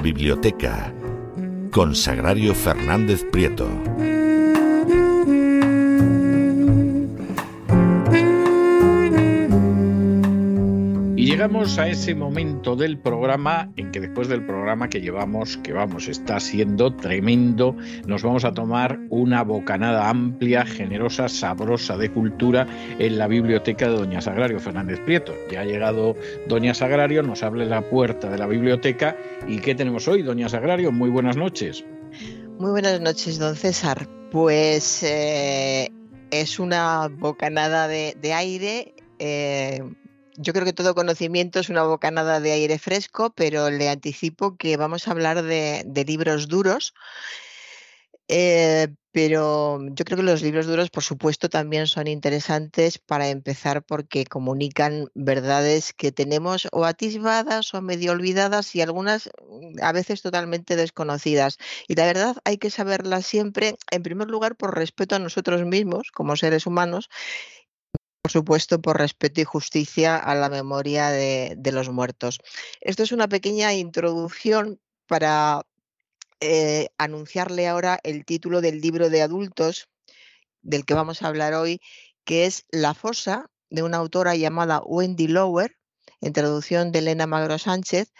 Biblioteca con Sagrario Fernández Prieto. Llegamos a ese momento del programa en que después del programa que llevamos, que vamos, está siendo tremendo, nos vamos a tomar una bocanada amplia, generosa, sabrosa de cultura en la biblioteca de Doña Sagrario Fernández Prieto. Ya ha llegado Doña Sagrario, nos abre la puerta de la biblioteca. ¿Y qué tenemos hoy, Doña Sagrario? Muy buenas noches. Muy buenas noches, don César. Pues eh, es una bocanada de, aire. Eh, yo creo que todo conocimiento es una bocanada de aire fresco, pero le anticipo que vamos a hablar de, libros duros. Eh, pero yo creo que los libros duros, por supuesto, también son interesantes para empezar porque comunican verdades que tenemos o atisbadas o medio olvidadas y algunas mm, a veces totalmente desconocidas. Y la verdad hay que saberlas siempre, en primer lugar, por respeto a nosotros mismos como seres humanos por supuesto, por respeto y justicia a la memoria de, los muertos. Esto es una pequeña introducción para eh, anunciarle ahora el título del libro de adultos del que vamos a hablar hoy, que es La fosa, de una autora llamada Wendy Lower, en traducción de Elena Magro Sánchez,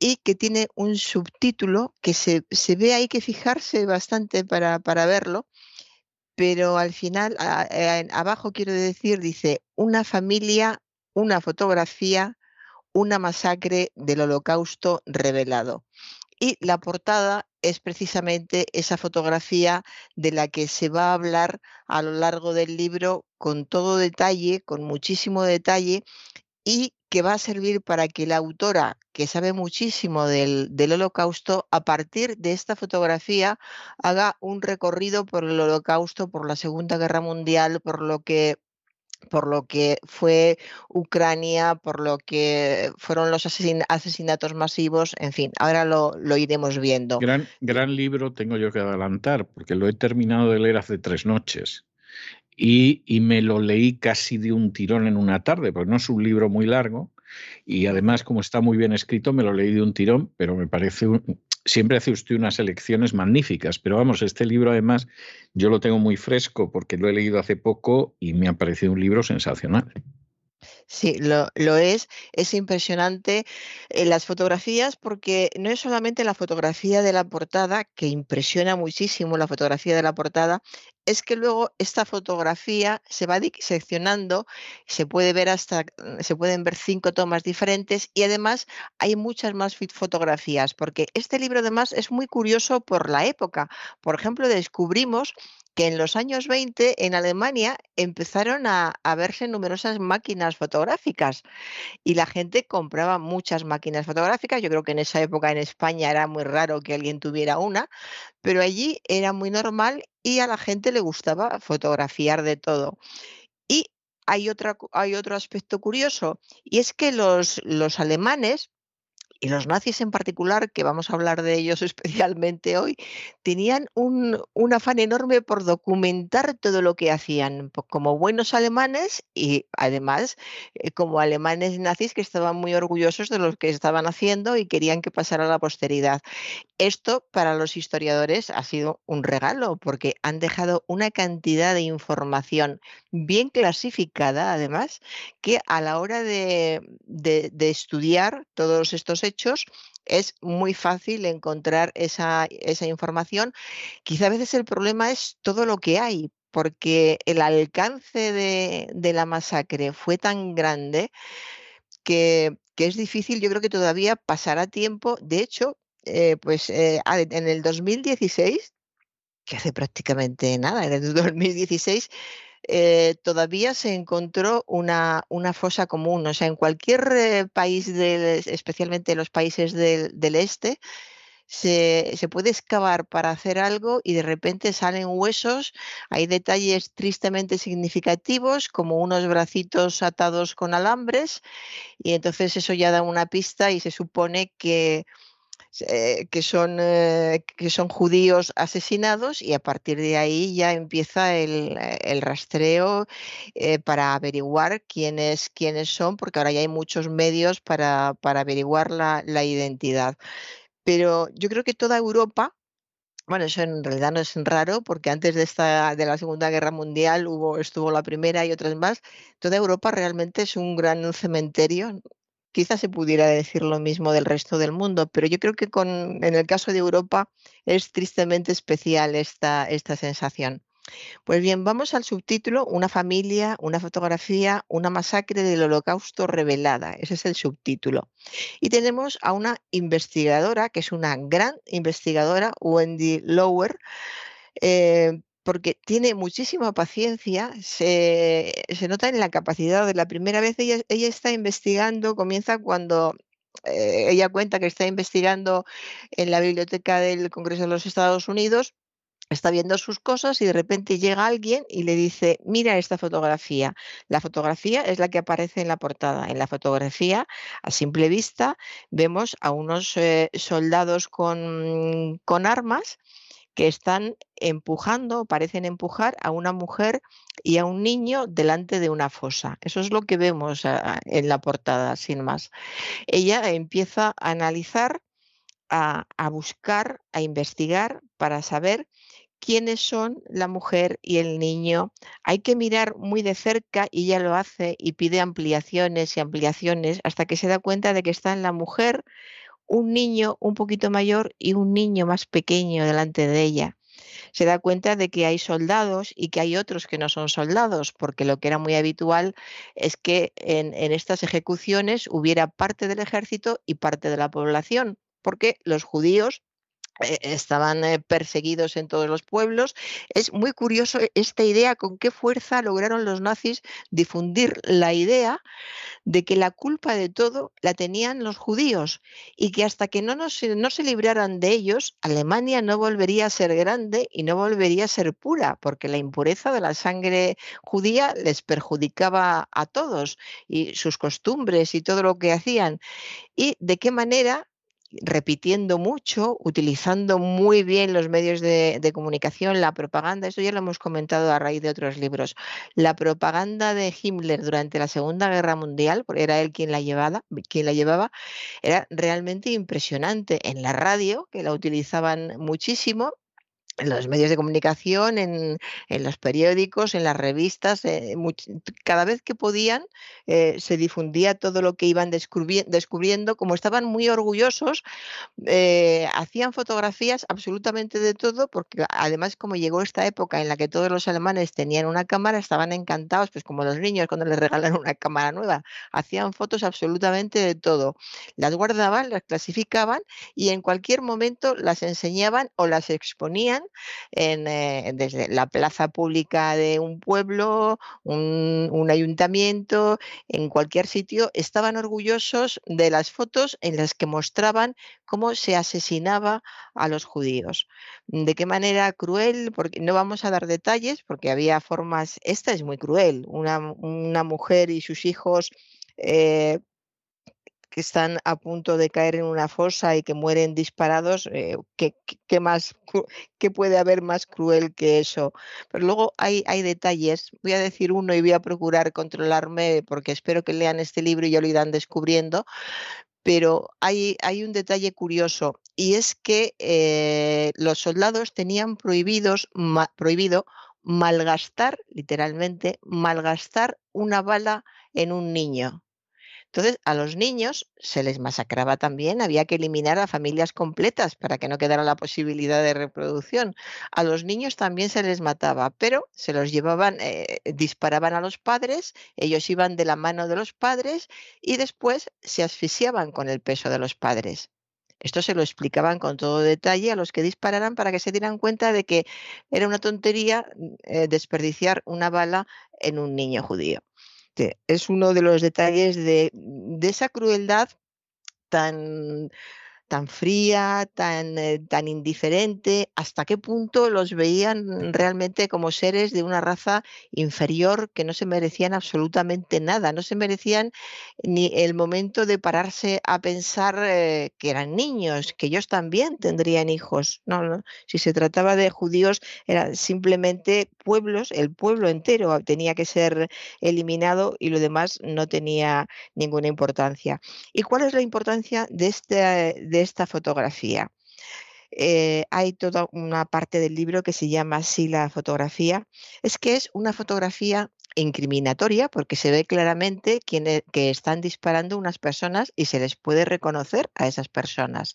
y que tiene un subtítulo que se, ve, hay que fijarse bastante para, para verlo, pero al final, abajo quiero decir, dice, una familia, una fotografía, una masacre del holocausto revelado. Y la portada es precisamente esa fotografía de la que se va a hablar a lo largo del libro con todo detalle, con muchísimo detalle, y que va a servir para que la autora, que sabe muchísimo del, del, holocausto, a partir de esta fotografía haga un recorrido por el holocausto, por la Segunda Guerra Mundial, por lo que por lo que fue Ucrania, por lo que fueron los asesinatos masivos, en fin, ahora lo, lo, iremos viendo. Gran, gran libro tengo yo que adelantar, porque lo he terminado de leer hace tres noches. Y, me lo leí casi de un tirón en una tarde, porque no es un libro muy largo. Y además, como está muy bien escrito, me lo leí de un tirón, pero me parece un, siempre hace usted unas elecciones magníficas, pero vamos, este libro además yo lo tengo muy fresco porque lo he leído hace poco y me ha parecido un libro sensacional. Sí, lo, lo, es. Es impresionante eh, las fotografías porque no es solamente la fotografía de la portada, que impresiona muchísimo la fotografía de la portada, es que luego esta fotografía se va diseccionando, se puede ver hasta, se pueden ver cinco tomas diferentes y además hay muchas más fotografías, porque este libro además es muy curioso por la época. Por ejemplo, descubrimos que en los años 20 en Alemania empezaron a, verse numerosas máquinas fotográficas y la gente compraba muchas máquinas fotográficas. Yo creo que en esa época en España era muy raro que alguien tuviera una, pero allí era muy normal y a la gente le gustaba fotografiar de todo. Y hay, otra, hay otro aspecto curioso y es que los, los alemanes y los nazis en particular, que vamos a hablar de ellos especialmente hoy, tenían un, afán enorme por documentar todo lo que hacían, como buenos alemanes y además eh, como alemanes nazis que estaban muy orgullosos de lo que estaban haciendo y querían que pasara a la posteridad. Esto para los historiadores ha sido un regalo porque han dejado una cantidad de información bien clasificada, además, que a la hora de, de estudiar todos estos hechos, es muy fácil encontrar esa, información. Quizá a veces el problema es todo lo que hay, porque el alcance de, la masacre fue tan grande que, es difícil, yo creo que todavía pasará tiempo. De hecho, eh, pues eh, en el 2016, que hace prácticamente nada, en el 2016 eh, todavía se encontró una, una, fosa común. O sea, en cualquier eh, país, del, especialmente en los países del, del este, se, se, puede excavar para hacer algo y de repente salen huesos. Hay detalles tristemente significativos, como unos bracitos atados con alambres, y entonces eso ya da una pista y se supone que eh, que, son, eh, que son judíos asesinados y a partir de ahí ya empieza el, rastreo eh, para averiguar quiénes, quiénes son, porque ahora ya hay muchos medios para, para averiguar la, la identidad. Pero yo creo que toda Europa, bueno, eso en realidad no es raro porque antes de esta de la Segunda Guerra Mundial hubo estuvo la primera y otras más. Toda Europa realmente es un gran cementerio Quizás se pudiera decir lo mismo del resto del mundo, pero yo creo que con, en el caso de Europa es tristemente especial esta, esta sensación. Pues bien, vamos al subtítulo, una familia, una fotografía, una masacre del holocausto revelada. Ese es el subtítulo. Y tenemos a una investigadora, que es una gran investigadora, Wendy Lower, eh, porque tiene muchísima paciencia, se, nota en la capacidad de la primera vez, ella, ella está investigando, comienza cuando eh, ella cuenta que está investigando en la biblioteca del Congreso de los Estados Unidos, está viendo sus cosas y de repente llega alguien y le dice, mira esta fotografía. La fotografía es la que aparece en la portada. En la fotografía, a simple vista, vemos a unos eh, soldados con, con armas que están empujando, parecen empujar a una mujer y a un niño delante de una fosa. Eso es lo que vemos ah, en la portada, sin más. Ella empieza a analizar, a, a buscar, a investigar para saber quiénes son la mujer y el niño. Hay que mirar muy de cerca y ella lo hace y pide ampliaciones y ampliaciones hasta que se da cuenta de que está en la mujer, un niño un poquito mayor y un niño más pequeño delante de ella. Se da cuenta de que hay soldados y que hay otros que no son soldados, porque lo que era muy habitual es que en, estas ejecuciones hubiera parte del ejército y parte de la población, porque los judíos estaban eh, perseguidos en todos los pueblos. Es muy curioso esta idea, con qué fuerza lograron los nazis difundir la idea de que la culpa de todo la tenían los judíos y que hasta que no, no se libraran de ellos, Alemania no volvería a ser grande y no volvería a ser pura, porque la impureza de la sangre judía les perjudicaba a todos y sus costumbres y todo lo que hacían. Y de qué manera repitiendo mucho, utilizando muy bien los medios de, comunicación, la propaganda, eso ya lo hemos comentado a raíz de otros libros, la propaganda de Himmler durante la Segunda Guerra Mundial, porque era él quien la llevaba, quien la llevaba era realmente impresionante. En la radio, que la utilizaban muchísimo, en los medios de comunicación, en, los periódicos, en las revistas, eh, cada vez que podían eh, se difundía todo lo que iban descubriendo, como estaban muy orgullosos, eh, hacían fotografías absolutamente de todo, porque además como llegó esta época en la que todos los alemanes tenían una cámara, estaban encantados, pues como los niños cuando les regalan una cámara nueva, hacían fotos absolutamente de todo, las guardaban, las clasificaban y en cualquier momento las enseñaban o las exponían eh, desde la plaza pública de un pueblo, un, ayuntamiento, en cualquier sitio, estaban orgullosos de las fotos en las que mostraban cómo se asesinaba a los judíos. De qué manera cruel, porque no vamos a dar detalles, porque había formas, esta es muy cruel, una, mujer y sus hijos eh, que están a punto de caer en una fosa y que mueren disparados, eh, ¿qué, más, ¿qué puede haber más cruel que eso? Pero luego hay, hay detalles, voy a decir uno y voy a procurar controlarme porque espero que lean este libro y ya lo irán descubriendo, pero hay, hay, un detalle curioso y es que eh, los soldados tenían prohibidos, prohibido malgastar, literalmente, malgastar una bala en un niño. Entonces, a los niños se les masacraba también, había que eliminar a familias completas para que no quedara la posibilidad de reproducción. A los niños también se les mataba, pero se los llevaban, eh, disparaban a los padres, ellos iban de la mano de los padres y después se asfixiaban con el peso de los padres. Esto se lo explicaban con todo detalle a los que dispararan para que se dieran cuenta de que era una tontería eh, desperdiciar una bala en un niño judío. Este, es uno de los detalles de, de esa crueldad tan tan fría, tan, eh, tan indiferente, hasta qué punto los veían realmente como seres de una raza inferior que no se merecían absolutamente nada, no se merecían ni el momento de pararse a pensar eh, que eran niños, que ellos también tendrían hijos. No, si se trataba de judíos, eran simplemente pueblos, el pueblo entero tenía que ser eliminado y lo demás no tenía ninguna importancia. ¿Y cuál es la importancia de este de esta fotografía. Eh, hay toda una parte del libro que se llama así la fotografía. Es que es una fotografía incriminatoria porque se ve claramente e, que están disparando unas personas y se les puede reconocer a esas personas.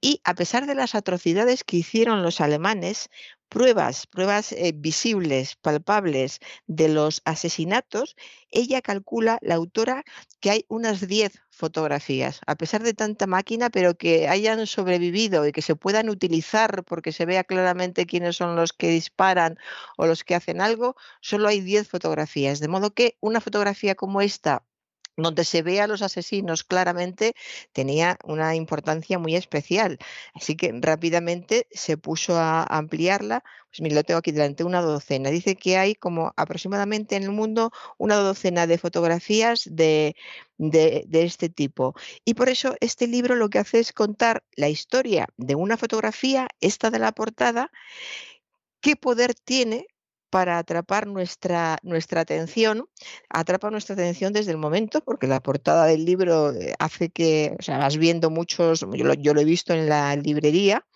Y a pesar de las atrocidades que hicieron los alemanes, pruebas, pruebas eh, visibles, palpables de los asesinatos, ella calcula, la autora, que hay unas 10 fotografías, a pesar de tanta máquina, pero que hayan sobrevivido y que se puedan utilizar porque se vea claramente quiénes son los que disparan o los que hacen algo, solo hay 10 fotografías. De modo que una fotografía como esta donde se ve a los asesinos claramente, tenía una importancia muy especial. Así que rápidamente se puso a ampliarla. Pues mira, lo tengo aquí delante, una docena. Dice que hay como aproximadamente en el mundo una docena de fotografías de, de, de este tipo. Y por eso este libro lo que hace es contar la historia de una fotografía, esta de la portada, qué poder tiene para atrapar nuestra, nuestra atención, atrapa nuestra atención desde el momento, porque la portada del libro eh, hace que, o sea, vas viendo muchos, yo lo, he visto en la librería,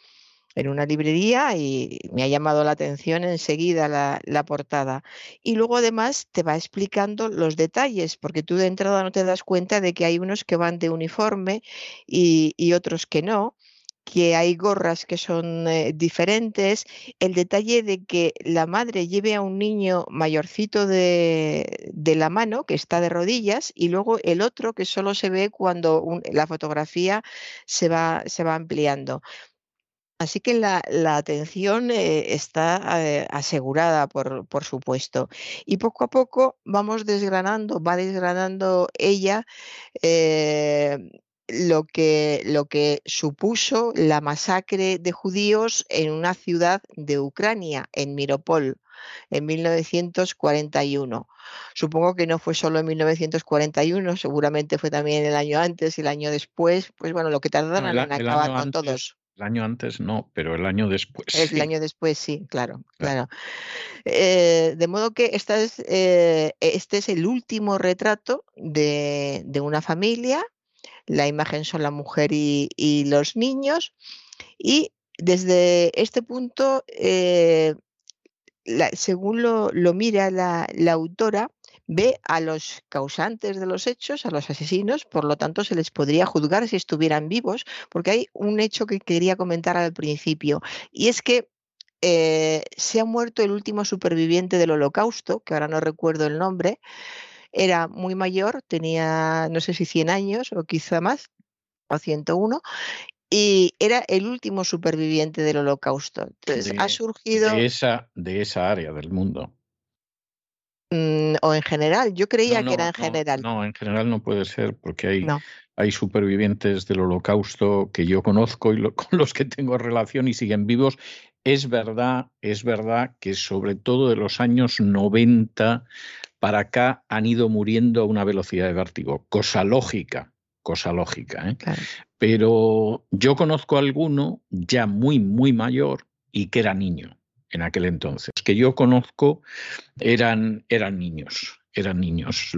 en una librería y me ha llamado la atención enseguida la, la, portada. Y luego además te va explicando los detalles, porque tú de entrada no te das cuenta de que hay unos que van de uniforme y, y otros que no que hay gorras que son eh, diferentes, el detalle de que la madre lleve a un niño mayorcito de, de, la mano, que está de rodillas, y luego el otro que solo se ve cuando la fotografía se va, se va ampliando. Así que la, atención eh, está eh, asegurada, por, por, supuesto. Y poco a poco vamos desgranando, va desgranando ella lo, que, lo que supuso la masacre de judíos en una ciudad de Ucrania, en Miropol en 1941. Supongo que no fue solo en 1941, seguramente fue también el año antes y el año después, pues bueno, lo que tardaron en acabar con todos. El año antes no, pero el año después. El año después sí, claro, claro. Eh, de modo que esta es, eh, este es el último retrato de, una familia. La imagen son la mujer y, los niños. Y desde este punto, eh, según lo, mira la, autora, ve a los causantes de los hechos, a los asesinos, por lo tanto se les podría juzgar si estuvieran vivos, porque hay un hecho que quería comentar al principio, y es que eh, se ha muerto el último superviviente del holocausto, que ahora no recuerdo el nombre, era muy mayor, tenía no sé si 100 años o quizá más, o 101, y era el último superviviente del holocausto. Entonces, ha surgido... De esa, de esa área del mundo. Mm, o en general, yo creía que era en general. No, en general no puede ser, porque hay, hay supervivientes del holocausto que yo conozco y con los que tengo relación y siguen vivos. Es verdad, es verdad que sobre todo de los años 90 para acá han ido muriendo a una velocidad de vértigo, cosa lógica, cosa lógica. ¿eh? Pero yo conozco a alguno ya muy, muy mayor y que era niño en aquel entonces. Que yo conozco eran, eran niños, eran niños.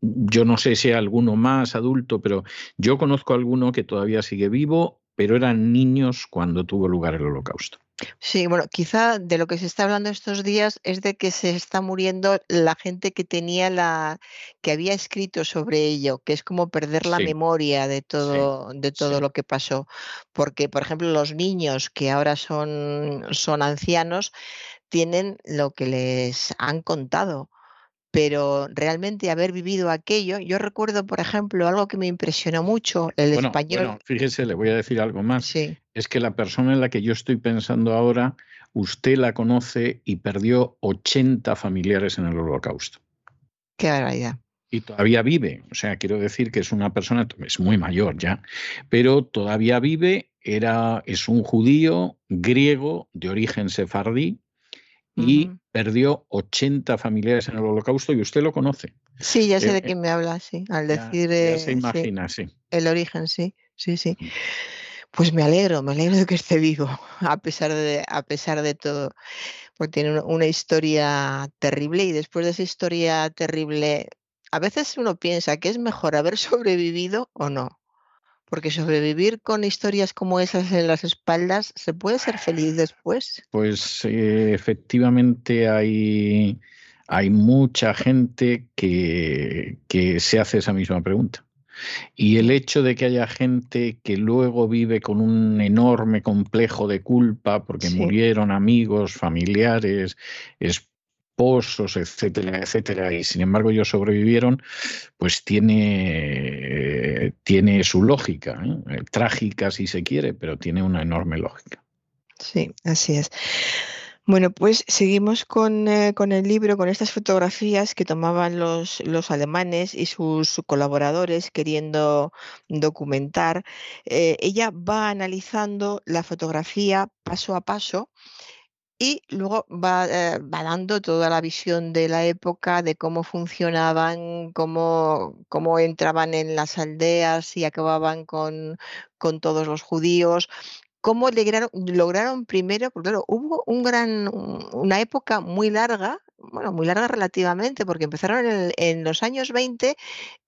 yo no sé si hay alguno más adulto, pero yo conozco a alguno que todavía sigue vivo, pero eran niños cuando tuvo lugar el holocausto. Sí, bueno, quizá de lo que se está hablando estos días es de que se está muriendo la gente que tenía la, que había escrito sobre ello, que es como perder la memoria de todo, de todo lo que pasó. Porque, por ejemplo, los niños que ahora son, son ancianos tienen lo que les han contado pero realmente haber vivido aquello, yo recuerdo, por ejemplo, algo que me impresionó mucho, el español. Bueno, fíjese, le voy a decir algo más. Es que la persona en la que yo estoy pensando ahora, usted la conoce y perdió 80 familiares en el holocausto. Qué barbaridad. Y todavía vive, o sea, quiero decir que es una persona, es muy mayor ya, pero todavía vive, era, es un judío griego de origen sefardí, y perdió 80 familiares en el holocausto y usted lo conoce. Sí, ya sé de eh, quién me habla, sí, al decir... se imagina, sí, El origen, sí, sí, sí. Pues me alegro, me alegro de que esté vivo, a pesar de, a pesar de todo, porque tiene una historia terrible y después de esa historia terrible, a veces uno piensa que es mejor haber sobrevivido o no. Porque sobrevivir con historias como esas en las espaldas, ¿se puede ser feliz después? Pues eh, efectivamente hay, hay mucha gente que, que se hace esa misma pregunta. Y el hecho de que haya gente que luego vive con un enorme complejo de culpa porque murieron amigos, familiares, esposos, etcétera, etcétera, y sin embargo ellos sobrevivieron, pues tiene, tiene su lógica, ¿eh? trágica si se quiere, pero tiene una enorme lógica. Sí, así es. Bueno, pues seguimos con, eh, con, el libro, con estas fotografías que tomaban los, los alemanes y sus colaboradores queriendo documentar. Eh, ella va analizando la fotografía paso a paso y luego va, eh, va, dando toda la visión de la época, de cómo funcionaban, cómo, cómo entraban en las aldeas y acababan con, con todos los judíos, cómo lograron, primero, porque claro, hubo un gran, una época muy larga, bueno, muy larga relativamente, porque empezaron en, en los años 20,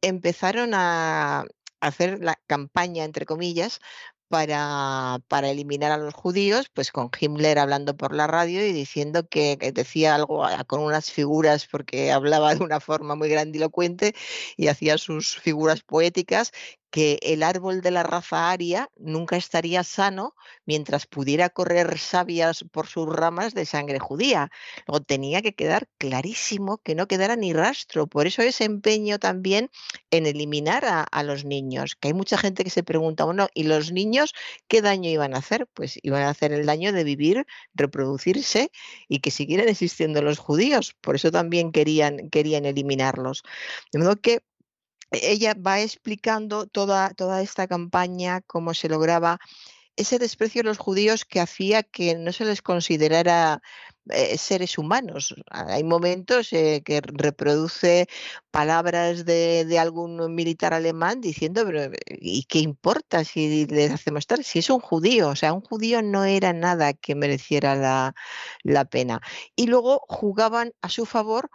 empezaron a hacer la campaña, entre comillas, para, para, eliminar a los judíos, pues con Himmler hablando por la radio y diciendo que, decía algo con unas figuras, porque hablaba de una forma muy grandilocuente y hacía sus figuras poéticas, que el árbol de la raza aria nunca estaría sano mientras pudiera correr sabias por sus ramas de sangre judía. Luego tenía que quedar clarísimo que no quedara ni rastro. Por eso ese empeño también en eliminar a, los niños, que hay mucha gente que se pregunta, bueno, ¿y los niños qué daño iban a hacer? Pues iban a hacer el daño de vivir, reproducirse y que siguieran existiendo los judíos. Por eso también querían, querían eliminarlos. De modo que ella va explicando toda, toda esta campaña, cómo se lograba ese desprecio de los judíos que hacía que no se les considerara eh, seres humanos. Hay momentos eh, que reproduce palabras de, algún militar alemán diciendo, pero ¿y qué importa si le hacemos tal? Si es un judío, o sea, un judío no era nada que mereciera la pena. Y luego jugaban a su favor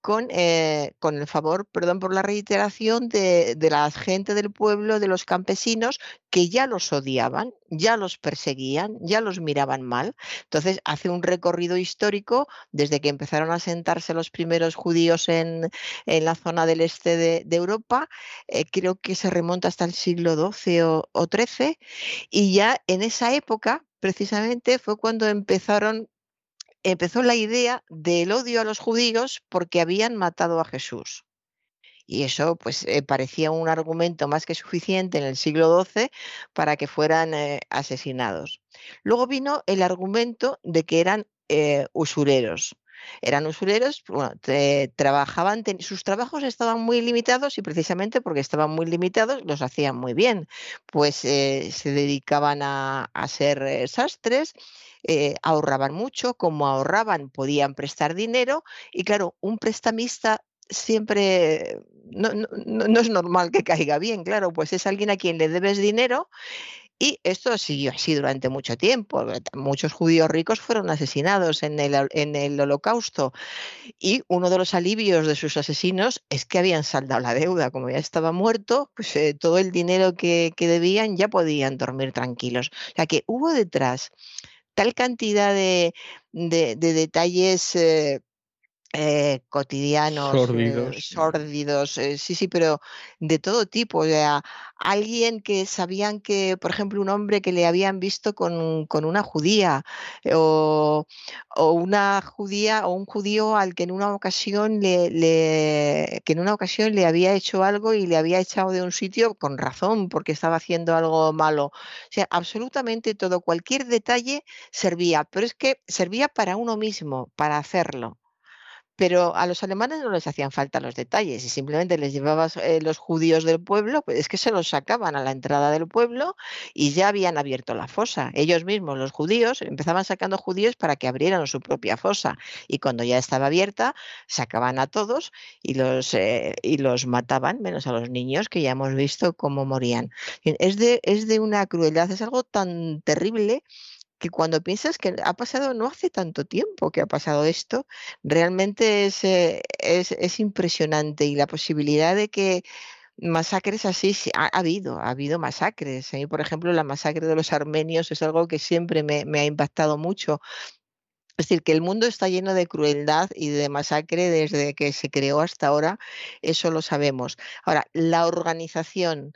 con, eh, con el favor, perdón por la reiteración, de, de, la gente del pueblo, de los campesinos, que ya los odiaban, ya los perseguían, ya los miraban mal. Entonces hace un recorrido histórico desde que empezaron a sentarse los primeros judíos en, en la zona del este de, Europa, eh, creo que se remonta hasta el siglo XII o, o XIII, y ya en esa época precisamente fue cuando empezaron empezó la idea del odio a los judíos porque habían matado a Jesús. Y eso pues eh, parecía un argumento más que suficiente en el siglo XII para que fueran eh, asesinados. Luego vino el argumento de que eran eh, usureros. Eran usureros, bueno, trabajaban, sus trabajos estaban muy limitados y precisamente porque estaban muy limitados los hacían muy bien. Pues eh, se dedicaban a, a ser sastres, eh, ahorraban mucho, como ahorraban podían prestar dinero y claro, un prestamista siempre no, no, no, es normal que caiga bien, claro, pues es alguien a quien le debes dinero y esto siguió así durante mucho tiempo. Muchos judíos ricos fueron asesinados en el, en el holocausto y uno de los alivios de sus asesinos es que habían saldado la deuda. Como ya estaba muerto, pues eh, todo el dinero que, que, debían ya podían dormir tranquilos. O sea que hubo detrás tal cantidad de, de, de detalles eh, eh, cotidianos, sórdidos, eh, sórdidos eh, sí, sí, pero de todo tipo. O sea, alguien que sabían que, por ejemplo, un hombre que le habían visto con, con una judía o, o, una judía o un judío al que en una ocasión le, le, que en una ocasión le había hecho algo y le había echado de un sitio con razón porque estaba haciendo algo malo. O sea, absolutamente todo, cualquier detalle servía, pero es que servía para uno mismo, para hacerlo pero a los alemanes no les hacían falta los detalles y simplemente les llevabas eh, los judíos del pueblo, pues es que se los sacaban a la entrada del pueblo y ya habían abierto la fosa. Ellos mismos, los judíos, empezaban sacando judíos para que abrieran su propia fosa y cuando ya estaba abierta, sacaban a todos y los, eh, y los mataban, menos a los niños que ya hemos visto cómo morían. Es de, es de una crueldad, es algo tan terrible que cuando piensas que ha pasado no hace tanto tiempo que ha pasado esto, realmente es, eh, es, es impresionante y la posibilidad de que masacres así ha, ha, habido, ha habido masacres. A mí, por ejemplo, la masacre de los armenios es algo que siempre me, me ha impactado mucho. Es decir, que el mundo está lleno de crueldad y de masacre desde que se creó hasta ahora, eso lo sabemos. Ahora, la organización,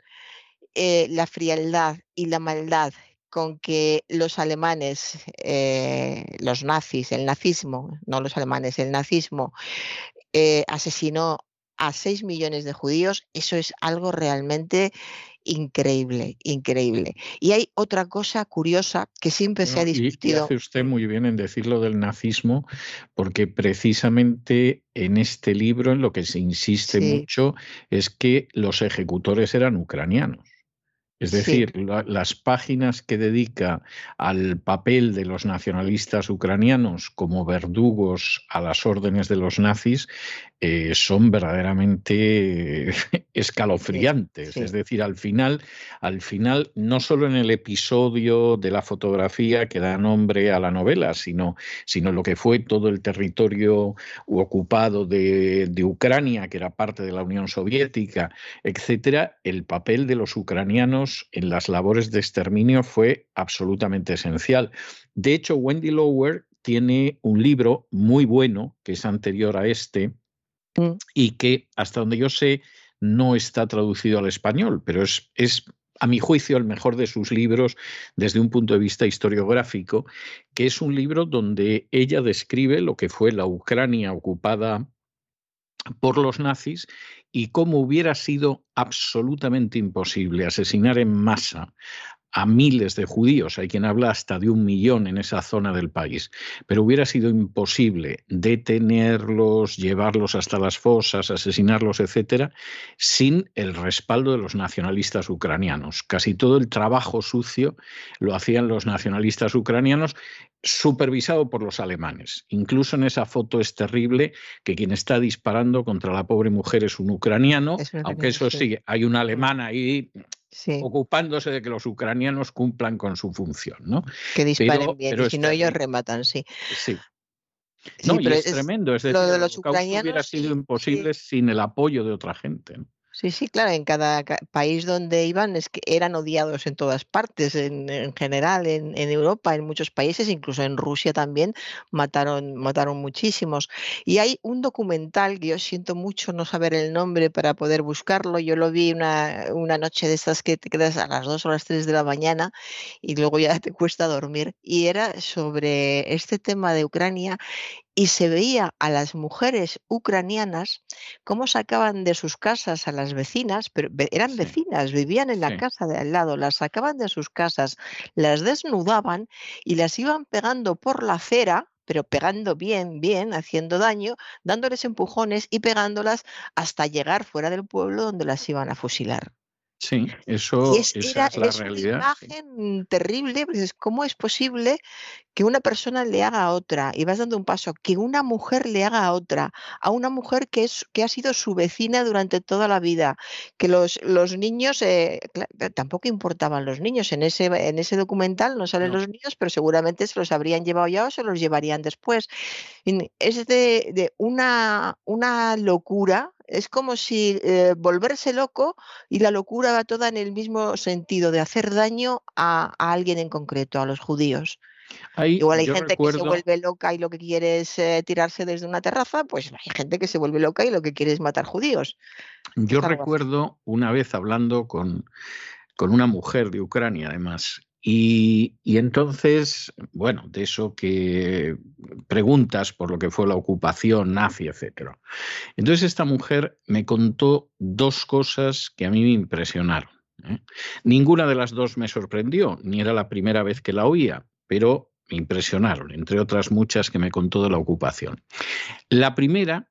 eh, la frialdad y la maldad con que los alemanes, eh, los nazis, el nazismo, no los alemanes, el nazismo, eh, asesinó a 6 millones de judíos, eso es algo realmente increíble, increíble. Y hay otra cosa curiosa que siempre se ha discutido. Y, y hace usted muy bien en decirlo del nazismo, porque precisamente en este libro en lo que se insiste sí. mucho es que los ejecutores eran ucranianos. Es decir, sí. la, las páginas que dedica al papel de los nacionalistas ucranianos como verdugos a las órdenes de los nazis eh, son verdaderamente escalofriantes. Sí, sí. Es decir, al final, al final, no solo en el episodio de la fotografía que da nombre a la novela, sino, sino lo que fue todo el territorio ocupado de, de Ucrania, que era parte de la Unión Soviética, etcétera, el papel de los ucranianos en las labores de exterminio fue absolutamente esencial. De hecho, Wendy Lower tiene un libro muy bueno, que es anterior a este, mm. y que, hasta donde yo sé, no está traducido al español, pero es, es a mi juicio, el mejor de sus libros desde un punto de vista historiográfico, que es un libro donde ella describe lo que fue la Ucrania ocupada por los nazis y cómo hubiera sido absolutamente imposible asesinar en masa a miles de judíos, hay quien habla hasta de un millón en esa zona del país, pero hubiera sido imposible detenerlos, llevarlos hasta las fosas, asesinarlos, etcétera, sin el respaldo de los nacionalistas ucranianos. Casi todo el trabajo sucio lo hacían los nacionalistas ucranianos supervisado por los alemanes. Incluso en esa foto es terrible que quien está disparando contra la pobre mujer es un ucraniano, aunque eso sí, hay un alemán ahí ocupándose de que los ucranianos cumplan con su función, ¿no? Que disparen bien, y si no ellos rematan, sí. Sí. No, y es, tremendo, es decir, lo de los ucranianos hubiera sido imposible sin el apoyo de otra gente. ¿no? Sí, sí, claro, en cada país donde iban es que eran odiados en todas partes, en, general, en, Europa, en muchos países, incluso en Rusia también, mataron, mataron muchísimos. Y hay un documental que yo siento mucho no saber el nombre para poder buscarlo. Yo lo vi una, una noche de estas que te quedas a las 2 o las 3 de la mañana y luego ya te cuesta dormir. Y era sobre este tema de Ucrania y se veía a las mujeres ucranianas cómo sacaban de sus casas a las vecinas, pero eran vecinas, vivían en la casa de al lado, las sacaban de sus casas, las desnudaban y las iban pegando por la acera pero pegando bien, bien, haciendo daño, dándoles empujones y pegándolas hasta llegar fuera del pueblo donde las iban a fusilar. Sí, eso es, esa es la realidad. Una imagen terrible, pues ¿cómo es posible que una persona le haga a otra? Y vas dando un paso, que una mujer le haga a otra, a una mujer que, es, que ha sido su vecina durante toda la vida, que los, los niños, eh, tampoco importaban los niños, en ese, en ese documental no salen los niños, pero seguramente se los habrían llevado ya o se los llevarían después. Es de, de una, una locura es como si eh, volverse loco y la locura va toda en el mismo sentido de hacer daño a, alguien en concreto, a los judíos. Igual hay gente que se vuelve loca y lo que quiere es eh, tirarse desde una terraza, pues hay gente que se vuelve loca y lo que quiere es matar judíos. Yo recuerdo una vez hablando con, con una mujer de Ucrania, además, y, entonces, bueno, de eso que preguntas por lo que fue la ocupación nazi, etc. Entonces esta mujer me contó dos cosas que a mí me impresionaron. ¿eh? Ninguna de las dos me sorprendió, ni era la primera vez que la oía, pero me impresionaron, entre otras muchas que me contó de la ocupación. La primera,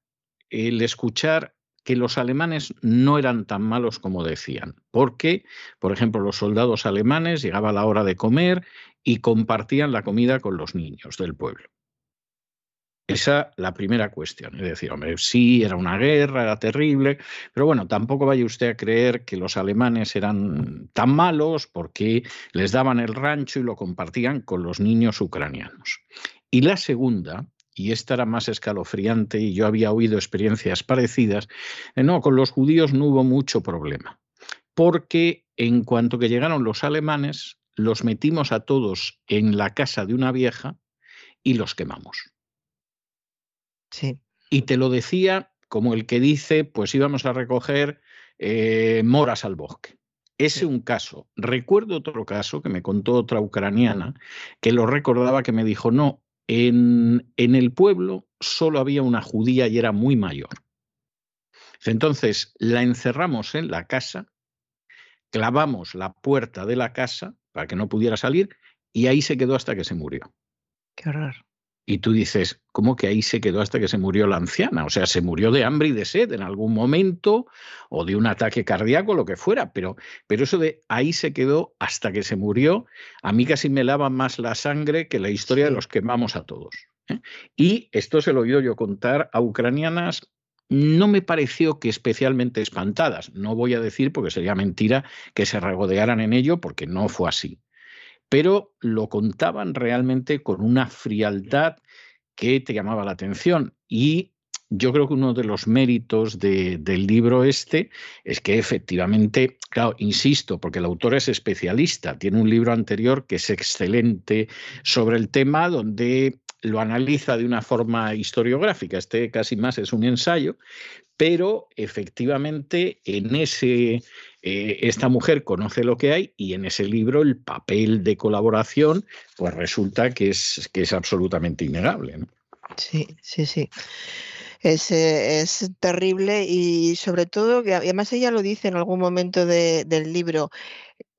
el escuchar que los alemanes no eran tan malos como decían, porque, por ejemplo, los soldados alemanes llegaba la hora de comer y compartían la comida con los niños del pueblo. Esa la primera cuestión. Es decir, hombre, sí, era una guerra, era terrible, pero bueno, tampoco vaya usted a creer que los alemanes eran tan malos porque les daban el rancho y lo compartían con los niños ucranianos. Y la segunda y esta era más escalofriante y yo había oído experiencias parecidas, eh, no, con los judíos no hubo mucho problema, porque en cuanto que llegaron los alemanes, los metimos a todos en la casa de una vieja y los quemamos. Sí. Y te lo decía como el que dice, pues íbamos a recoger eh, moras al bosque. Ese un caso. Recuerdo otro caso que me contó otra ucraniana que lo recordaba que me dijo, no, en, el pueblo solo había una judía y era muy mayor. Entonces la encerramos en la casa, clavamos la puerta de la casa para que no pudiera salir y ahí se quedó hasta que se murió. Qué horror. Y tú dices, ¿cómo que ahí se quedó hasta que se murió la anciana? O sea, se murió de hambre y de sed en algún momento, o de un ataque cardíaco, lo que fuera, pero, pero eso de ahí se quedó hasta que se murió, a mí casi me lava más la sangre que la historia de los quemamos a todos. ¿eh? Y esto se lo he oído yo contar a ucranianas no me pareció que especialmente espantadas. No voy a decir, porque sería mentira, que se regodearan en ello, porque no fue así pero lo contaban realmente con una frialdad que te llamaba la atención. Y yo creo que uno de los méritos del libro este es que efectivamente, claro, insisto, porque el autor es especialista, tiene un libro anterior que es excelente sobre el tema, donde lo analiza de una forma historiográfica, este casi más es un ensayo, pero efectivamente en ese eh, esta mujer conoce lo que hay y en ese libro el papel de colaboración pues resulta que es, que es absolutamente innegable. Sí, sí, sí. Es, eh, es, terrible y sobre todo, que además ella lo dice en algún momento del libro,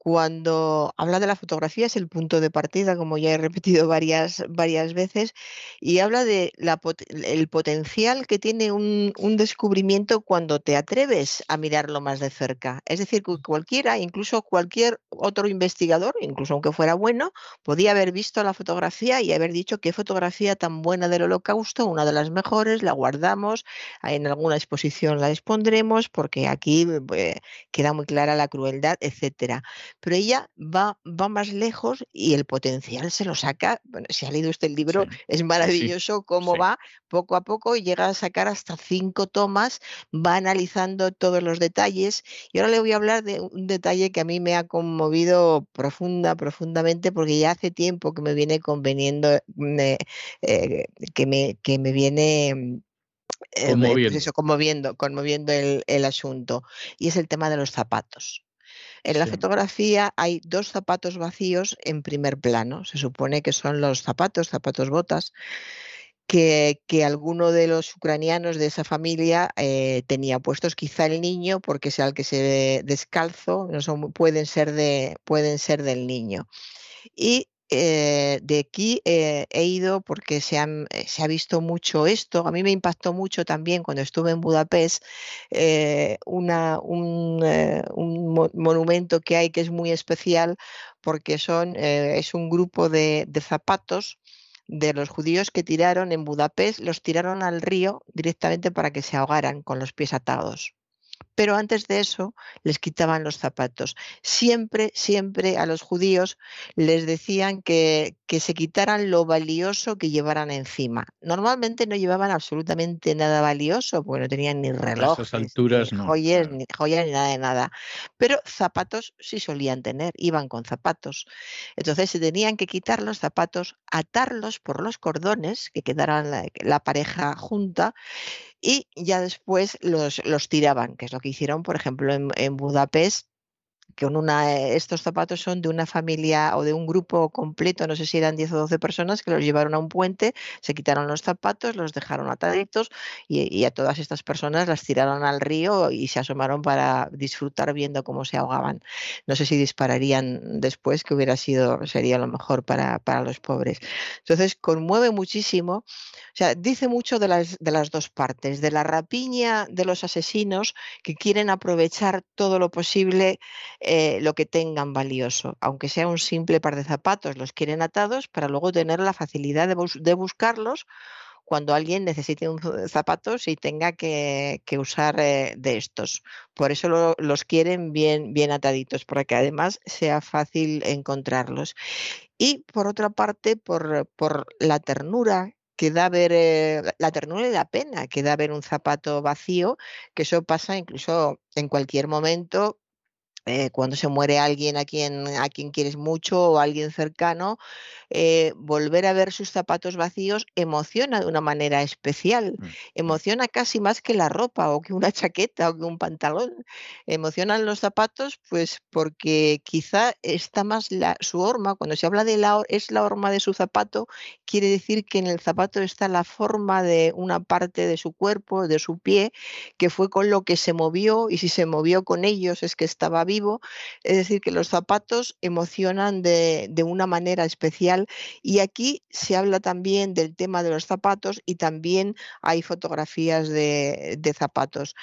cuando habla de la fotografía es el punto de partida, como ya he repetido varias, varias veces, y habla de la, el potencial que tiene un, un, descubrimiento cuando te atreves a mirarlo más de cerca. Es decir, que cualquiera, incluso cualquier otro investigador, incluso aunque fuera bueno, podía haber visto la fotografía y haber dicho qué fotografía tan buena del holocausto, una de las mejores, la guardamos, en alguna exposición la expondremos, porque aquí eh, queda muy clara la crueldad, etcétera pero ella va, va más lejos y el potencial se lo saca. Bueno, si ha leído usted el libro, es maravilloso cómo va poco a poco y llega a sacar hasta cinco tomas, va analizando todos los detalles. Y ahora le voy a hablar de un detalle que a mí me ha conmovido profunda, profundamente, porque ya hace tiempo que me viene conveniendo, mm, eh, eh, que, me, que me viene mm, eh, pues conmoviendo, conmoviendo, conmoviendo el, el, asunto. Y es el tema de los zapatos. En la fotografía hay dos zapatos vacíos en primer plano. Se supone que son los zapatos, zapatos botas, que, alguno de los ucranianos de esa familia eh, tenía puestos. Quizá el niño, porque sea el que se ve descalzo, no son, pueden, ser de, pueden ser del niño. Y eh, de aquí eh, he ido porque eh, se, ha visto mucho esto. A mí me impactó mucho también cuando estuve en Budapest un, monumento que hay que es muy especial porque son, es un grupo de zapatos de los judíos que tiraron en Budapest, los tiraron al río directamente para que se ahogaran con los pies atados pero antes de eso les quitaban los zapatos. Siempre, siempre a los judíos les decían que, que, se quitaran lo valioso que llevaran encima. Normalmente no llevaban absolutamente nada valioso, porque no tenían ni relojes, alturas, ni, joyas, ni joyas, ni nada de nada. Pero zapatos sí solían tener, iban con zapatos. Entonces se tenían que quitar los zapatos, atarlos por los cordones, que quedaran la pareja junta, y ya después los, los tiraban, que es lo que hicieron, por ejemplo, en, en Budapest que una, eh, estos zapatos son de una familia o de un grupo completo, no sé si eran 10 o 12 personas, que los llevaron a un puente, se quitaron los zapatos, los dejaron ataditos y, a todas estas personas las tiraron al río y se asomaron para disfrutar viendo cómo se ahogaban. No sé si dispararían después, que hubiera sido, sería lo mejor para, para los pobres. Entonces, conmueve muchísimo, o sea, dice mucho de las, de las dos partes, de la rapiña de los asesinos que quieren aprovechar todo lo posible eh, lo que tengan valioso, aunque sea un simple par de zapatos, los quieren atados para luego tener la facilidad de, buscarlos cuando alguien necesite un zapatos y tenga que, usar eh, de estos. Por eso los quieren bien, ataditos, para que además sea fácil encontrarlos. Y por otra parte, por, por la ternura que da ver eh, la ternura y la pena que da ver un zapato vacío, que eso pasa incluso en cualquier momento eh, cuando se muere alguien a quien, a quien quieres mucho o alguien cercano, eh, volver a ver sus zapatos vacíos emociona de una manera especial. Mm, mm. Emociona casi más que la ropa o que una chaqueta o que un pantalón. Emocionan los zapatos, pues porque quizá está más la, su horma, cuando se habla de la, es la horma de su zapato, quiere decir que en el zapato está la forma de una parte de su cuerpo, de su pie, que fue con lo que se movió y si se movió con ellos es que estaba bien es decir, que los zapatos emocionan de, una manera especial y aquí se habla también del tema de los zapatos y también hay fotografías de, de zapatos.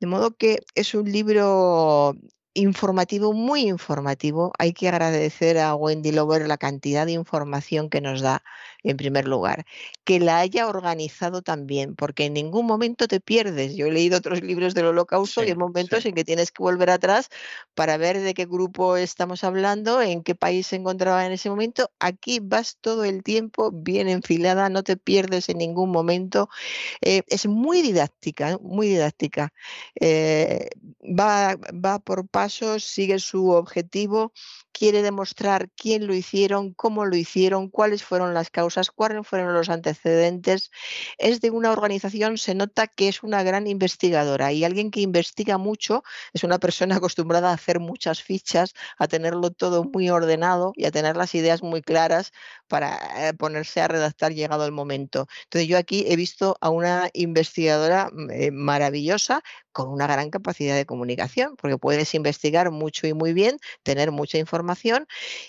De modo que es un libro informativo, muy informativo. Hay que agradecer a Wendy Lover la cantidad de información que nos da en primer lugar, que la haya organizado también, porque en ningún momento te pierdes. Yo he leído otros libros del holocausto y hay momentos en que tienes que volver atrás para ver de qué grupo estamos hablando, en qué país se encontraba en ese momento. Aquí vas todo el tiempo bien enfilada, no te pierdes en ningún momento. Eh, es muy didáctica, muy didáctica. Eh, va, va por pasos, sigue su objetivo quiere demostrar quién lo hicieron, cómo lo hicieron, cuáles fueron las causas, cuáles fueron los antecedentes. Es de una organización, se nota que es una gran investigadora y alguien que investiga mucho es una persona acostumbrada a hacer muchas fichas, a tenerlo todo muy ordenado y a tener las ideas muy claras para eh, ponerse a redactar llegado el momento. Entonces yo aquí he visto a una investigadora mm, eh, maravillosa con una gran capacidad de comunicación, porque puedes investigar mucho y muy bien, tener mucha información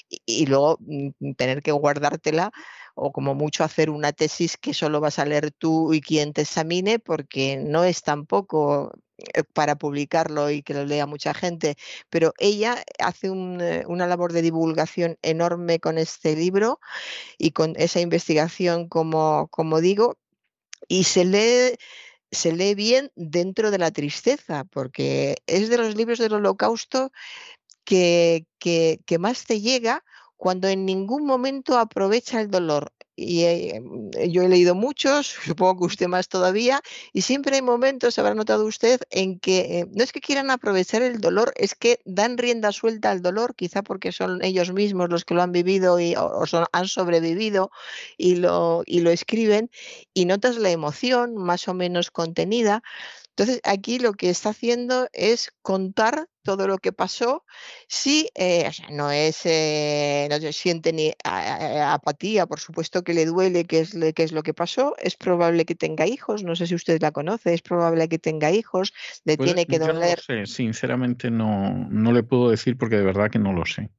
y, luego mm, tener que guardártela o como mucho hacer una tesis que solo vas a leer tú y quien te examine, porque no es tampoco eh, para publicarlo y que lo lea mucha gente, pero ella hace eh, una labor de divulgación enorme con este libro y con esa investigación, como digo, y se lee se lee bien dentro de la tristeza, porque es de los libros del holocausto que, más te llega cuando en ningún momento aprovecha el dolor y eh, mm, yo he leído muchos, supongo que usted más todavía, y siempre hay momentos, habrá notado usted, en que eh, no es que quieran aprovechar el dolor, es que dan rienda suelta al dolor, quizá porque son ellos mismos los que lo han vivido y, o, son, han sobrevivido y lo, y lo escriben, y notas la emoción más o menos contenida. Entonces, aquí lo que está haciendo es contar todo lo que pasó. Sí, eh, no es, eh, no se siente ni apatía, por supuesto que le duele qué es, qué es lo que pasó. Es probable que tenga hijos, no sé si usted la conoce, es probable que tenga hijos, le Pues tiene que yo no doler. sé, sinceramente no, no le puedo decir porque de verdad que no lo sé.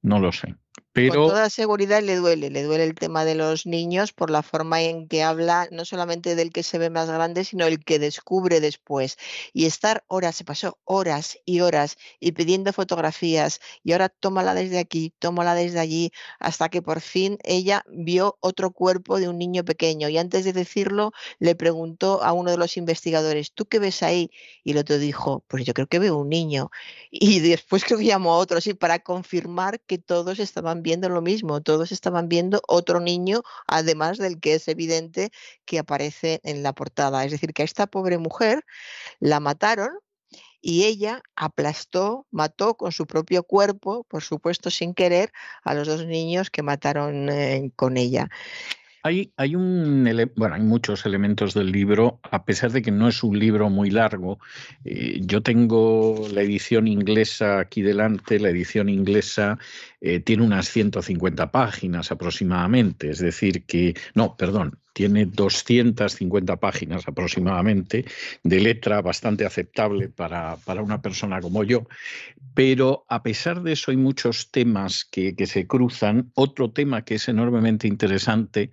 No lo sé. Con Pero toda seguridad le duele, le duele el tema de los niños por la forma en que habla, no solamente del que se ve más grande, sino el que descubre después. Y estar horas, se pasó horas y horas y pidiendo fotografías y ahora tómala desde aquí, tómala desde allí, hasta que por fin ella vio otro cuerpo de un niño pequeño y antes de decirlo le preguntó a uno de los investigadores, ¿tú qué ves ahí? Y el otro dijo, pues yo creo que veo un niño. Y después creo que llamó a otro, sí, para confirmar que todos estaban viendo lo mismo, todos estaban viendo otro niño, además del que es evidente que aparece en la portada. Es decir, que a esta pobre mujer la mataron y ella aplastó, mató con su propio cuerpo, por supuesto sin querer, a los dos niños que mataron eh, con ella. Hay, hay un bueno, hay muchos elementos del libro, a pesar de que no es un libro muy largo. Eh, yo tengo la edición inglesa aquí delante, la edición inglesa eh, tiene unas 150 páginas aproximadamente, es decir que, no, perdón, tiene 250 páginas aproximadamente de letra bastante aceptable para, para una persona como yo, pero a pesar de eso hay muchos temas que, que se cruzan. Otro tema que es enormemente interesante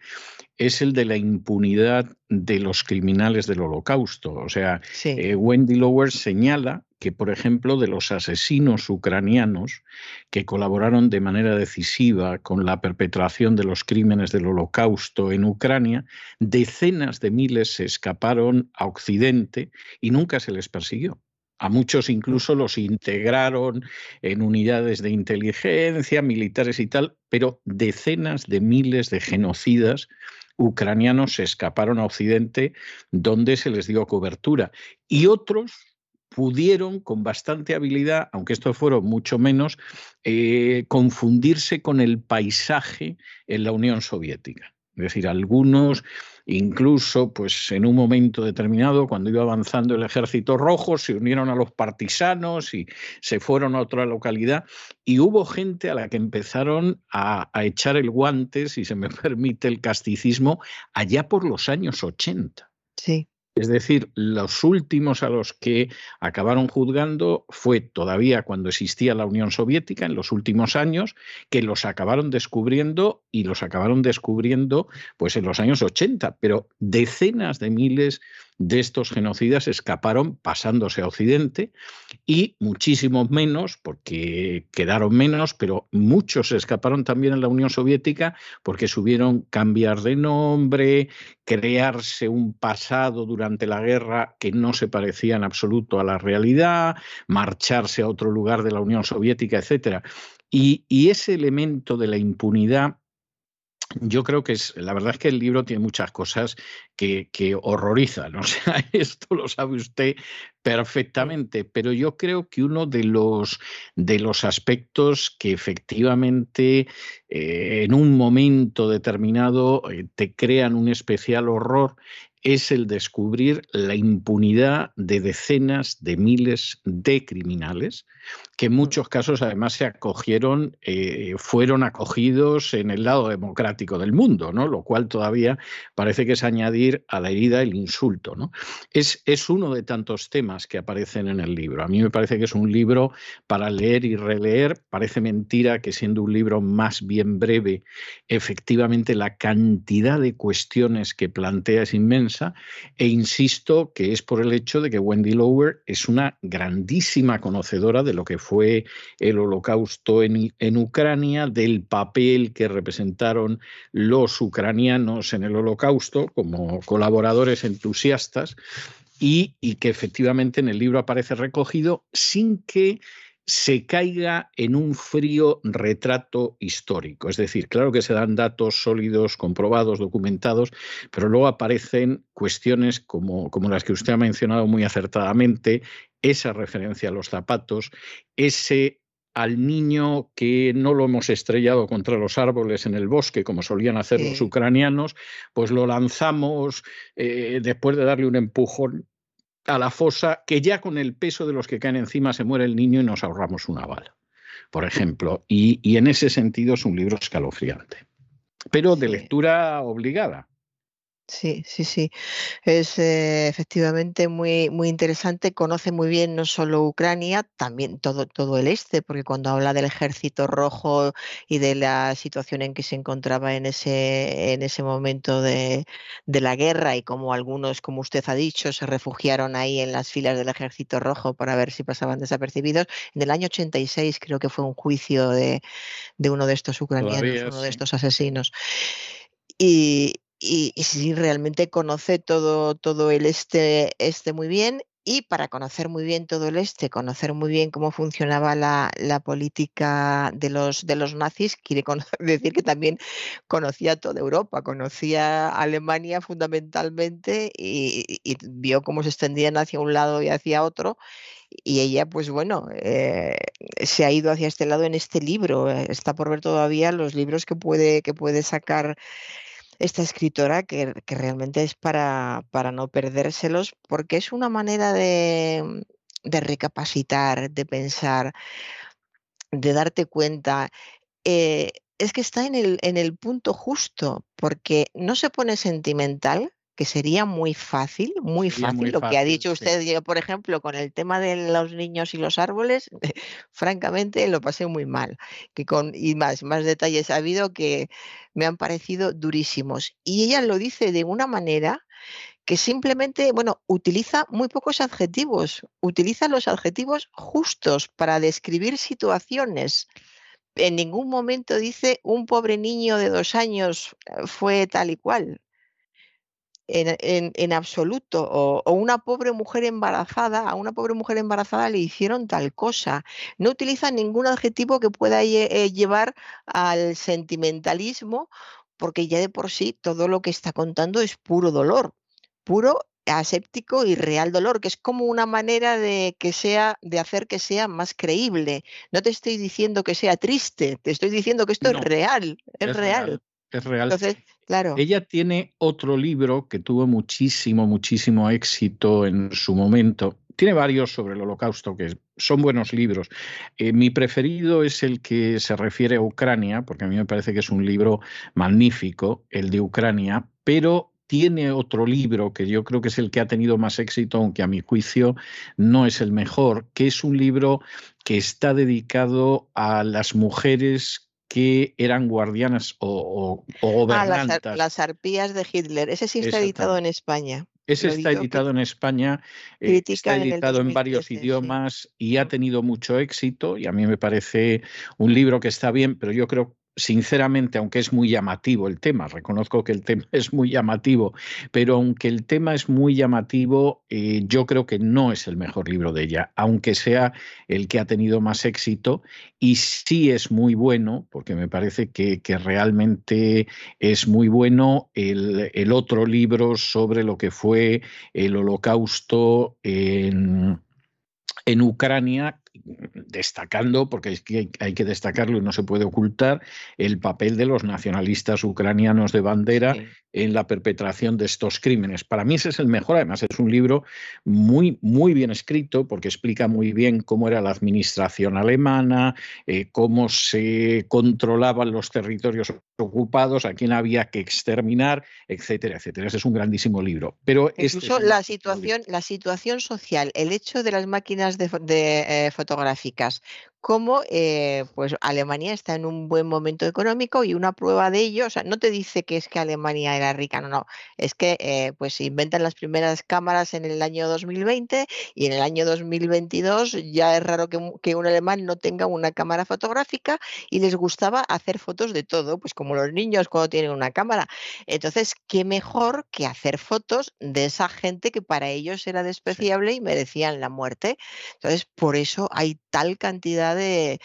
es el de la impunidad de los criminales del holocausto. O sea, Sí, eh, Wendy Lower señala que, por ejemplo, de los asesinos ucranianos que colaboraron de manera decisiva con la perpetración de los crímenes del holocausto en Ucrania, decenas de miles se escaparon a Occidente y nunca se les persiguió. A muchos incluso los integraron en unidades de inteligencia, militares y tal, pero decenas de miles de genocidas ucranianos se escaparon a Occidente donde se les dio cobertura. Y otros pudieron con bastante habilidad, aunque esto fueron mucho menos, eh, confundirse con el paisaje en la Unión Soviética. Es decir, algunos incluso pues en un momento determinado cuando iba avanzando el ejército rojo se unieron a los partisanos y se fueron a otra localidad y hubo gente a la que empezaron a, a echar el guante, si se me permite el casticismo, allá por los años 80. sí. Es decir, los últimos a los que acabaron juzgando fue todavía cuando existía la Unión Soviética, en los últimos años, que los acabaron descubriendo y los acabaron descubriendo pues en los años 80, pero decenas de miles estos genocidas escaparon pasándose a Occidente y muchísimos menos, porque quedaron menos, pero muchos escaparon también en la Unión Soviética porque subieron cambiar de nombre, crearse un pasado durante la guerra que no se parecía en absoluto a la realidad, marcharse a otro lugar de la Unión Soviética. Y, y ese elemento de la impunidad yo creo que es, la verdad es que el libro tiene muchas cosas que, que horrorizan, o sea, esto lo sabe usted perfectamente, pero yo creo que uno de los, de los aspectos que efectivamente eh, en un momento determinado eh, te crean un especial horror es el descubrir la impunidad de decenas de miles de criminales que en muchos casos además se acogieron, eh, fueron acogidos en el lado democrático del mundo, ¿no? lo cual todavía parece que es añadir a la herida el insulto. ¿no? Es, es uno de tantos temas que aparecen en el libro. A mí me parece que es un libro para leer y releer. Parece mentira que siendo un libro más bien breve, efectivamente la cantidad de cuestiones que plantea es inmensa e insisto que es por el hecho de que Wendy Lower es una grandísima conocedora de lo que fue el holocausto en, en, Ucrania, del papel que representaron los ucranianos en el holocausto como colaboradores entusiastas y, y que efectivamente en el libro aparece recogido sin que se caiga en un frío retrato histórico. Es decir, claro que se dan datos sólidos, comprobados, documentados, pero luego aparecen cuestiones como, como las que usted ha mencionado muy acertadamente, esa referencia a los zapatos, ese al niño que no lo hemos estrellado contra los árboles en el bosque, como solían hacer los ucranianos, pues lo lanzamos eh, después de darle un empujón a la fosa, que ya con el peso de los que caen encima se muere el niño y nos ahorramos una bala, por ejemplo. Y, y en ese sentido es un libro escalofriante, pero de lectura obligada. Sí, sí, sí. Es eh, efectivamente muy, muy interesante. Conoce muy bien no solo Ucrania, también todo, todo el este, porque cuando habla del ejército rojo y de la situación en que se encontraba en ese, en ese momento de, de la guerra y como algunos, como usted ha dicho, se refugiaron ahí en las filas del ejército rojo para ver si pasaban desapercibidos. En el año 86 creo que fue un juicio de, de uno de estos ucranianos, uno de estos asesinos. Y, y, sí realmente conoce todo, todo el este, este muy bien y para conocer muy bien todo el este, conocer muy bien cómo funcionaba la, la política de los, de los nazis, quiere decir que también conocía toda Europa, conocía Alemania fundamentalmente y, y, vio cómo se extendían hacia un lado y hacia otro. Y ella, pues bueno, eh, se ha ido hacia este lado en este libro. Está por ver todavía los libros que puede, que puede sacar esta escritora que, realmente es para, para, no perdérselos, porque es una manera de, de recapacitar, de pensar, de darte cuenta. Eh, es que está en el, en el punto justo, porque no se pone sentimental, que sería muy fácil, muy fácil, lo que ha dicho usted, yo, por ejemplo, con el tema de los niños y los árboles, francamente lo pasé muy mal, que con, y más, más detalles ha habido que me han parecido durísimos. Y ella lo dice de una manera que simplemente, bueno, utiliza muy pocos adjetivos, utiliza los adjetivos justos para describir situaciones. En ningún momento dice un pobre niño de dos años eh, fue tal y cual en, en, absoluto. O, una pobre mujer embarazada, a una pobre mujer embarazada le hicieron tal cosa. No utiliza ningún adjetivo que pueda eh, llevar al sentimentalismo, porque ya de por sí todo lo que está contando es puro dolor, puro aséptico y real dolor, que es como una manera de que sea, de hacer que sea más creíble. No te estoy diciendo que sea triste, te estoy diciendo que esto es real, es, real es real. Claro. Ella tiene otro libro que tuvo muchísimo, muchísimo éxito en su momento. Tiene varios sobre el holocausto que son buenos libros. Eh, mi preferido es el que se refiere a Ucrania, porque a mí me parece que es un libro magnífico, el de Ucrania, pero tiene otro libro que yo creo que es el que ha tenido más éxito, aunque a mi juicio no es el mejor, que es un libro que está dedicado a las mujeres que eran guardianas o, gobernantes. Ah, las, arpías de Hitler. Ese sí está editado en España. Ese está editado en España, eh, está editado en, varios idiomas y ha tenido mucho éxito y a mí me parece un libro que está bien, pero yo creo sinceramente, aunque es muy llamativo el tema, reconozco que el tema es muy llamativo, pero aunque el tema es muy llamativo, eh, yo creo que no es el mejor libro de ella, aunque sea el que ha tenido más éxito, y sí es muy bueno, porque me parece que, realmente es muy bueno el, el otro libro sobre lo que fue el holocausto en en Ucrania, destacando, porque hay que destacarlo y no se puede ocultar, el papel de los nacionalistas ucranianos de bandera en la perpetración de estos crímenes. Para mí ese es el mejor, además es un libro muy, muy bien escrito porque explica muy bien cómo era la administración alemana, eh, cómo se controlaban los territorios ocupados, a quién había que exterminar, etcétera, etcétera. Ese es un grandísimo libro. Pero este Incluso la, situación, la situación social, el hecho de las máquinas de, eh, fotográficas, cómo eh, pues Alemania está en un buen momento económico y una prueba de ello, o sea, no te dice que es que Alemania era rica, no, no, es que eh, pues se inventan las primeras cámaras en el año 2020 y en el año 2022 ya es raro que, que, un alemán no tenga una cámara fotográfica y les gustaba hacer fotos de todo, pues como los niños cuando tienen una cámara. Entonces, ¿qué mejor que hacer fotos de esa gente que para ellos era despreciable y merecían la muerte? Entonces, por eso hay tal cantidad de,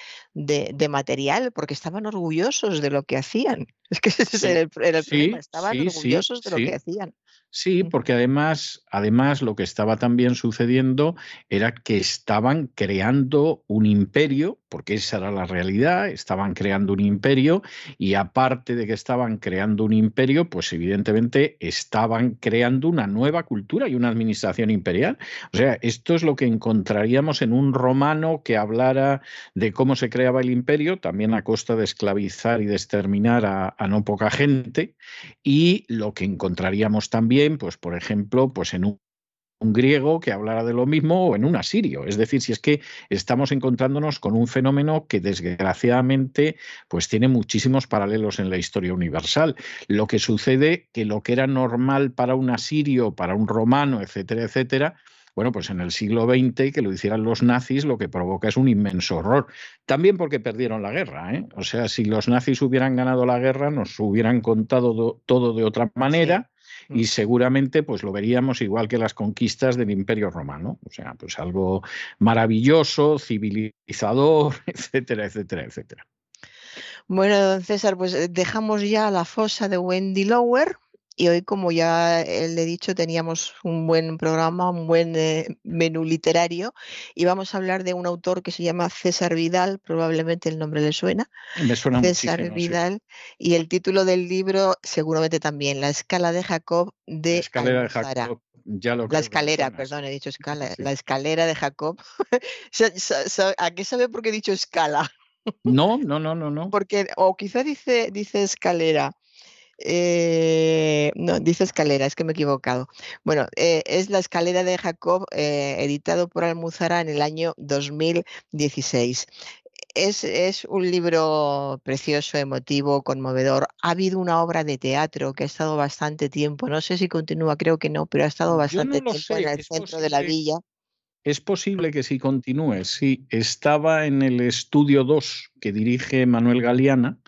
material, porque estaban orgullosos de lo que hacían. Es que ese era el, problema, estaban orgullosos de lo que hacían. Sí, porque además, además lo que estaba también sucediendo era que estaban creando un imperio, porque esa era la realidad, estaban creando un imperio y aparte de que estaban creando un imperio, pues evidentemente estaban creando una nueva cultura y una administración imperial. O sea, esto es lo que encontraríamos en un romano que hablara de cómo se creaba el imperio, también a costa de esclavizar y de exterminar a, a no poca gente, y lo que encontraríamos también pues por ejemplo, pues en un, griego que hablara de lo mismo o en un asirio. Es decir, si es que estamos encontrándonos con un fenómeno que desgraciadamente pues tiene muchísimos paralelos en la historia universal. Lo que sucede que lo que era normal para un asirio, para un romano, etcétera, etcétera, bueno, pues en el siglo XX que lo hicieran los nazis lo que provoca es un inmenso horror. También porque perdieron la guerra. ¿eh? O sea, si los nazis hubieran ganado la guerra, nos hubieran contado todo de otra manera y mm. seguramente pues lo veríamos igual que las conquistas del Imperio Romano, o sea, pues algo maravilloso, civilizador, etcétera, etcétera, etcétera. Bueno, don César, pues eh, dejamos ya la fosa de Wendy Lower y hoy, como ya eh, le he dicho, teníamos un buen programa, un buen eh, menú literario y vamos a hablar de un autor que se llama César Vidal, probablemente el nombre le suena. Me suena César Vidal y el título del libro seguramente también, La escala de Jacob de La escalera de Jacob. Ya lo la escalera, perdón, he dicho escala. La escalera de Jacob. ¿A qué sabe por qué he dicho escala? No, no, no, no, no. Porque, o quizá dice, dice escalera. Eh, no, dice escalera, es que me he equivocado. Bueno, eh, es La escalera de Jacob, eh, editado por Almuzara en el año 2016. Es, es, un libro precioso, emotivo, conmovedor. Ha habido una obra de teatro que ha estado bastante tiempo, no sé si continúa, creo que no, pero ha estado bastante tiempo en el centro de la villa. Es posible que sí continúe, sí. Estaba en el estudio 2 que dirige Manuel Galeana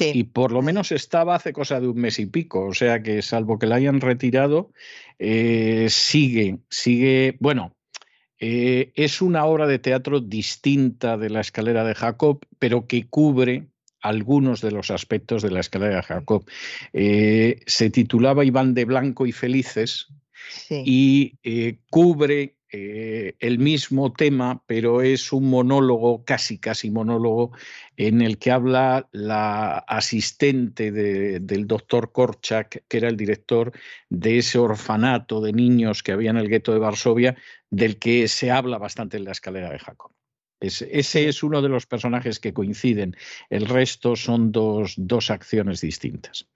y por lo menos estaba hace cosa de un mes y pico, o sea que salvo que la hayan retirado, eh, sigue, sigue, bueno, eh, es una obra de teatro distinta de la escalera de Jacob, pero que cubre algunos de los aspectos de la escalera de Jacob. Eh, se titulaba Iván de Blanco y Felices y cubre eh, el mismo tema, pero es un monólogo, casi casi monólogo, en el que habla la asistente del doctor Korczak, que era el director de ese orfanato de niños que había en el gueto de Varsovia, del que se habla bastante en la escalera de Jacob. Ese es uno de los personajes que coinciden. El resto son dos, dos acciones distintas.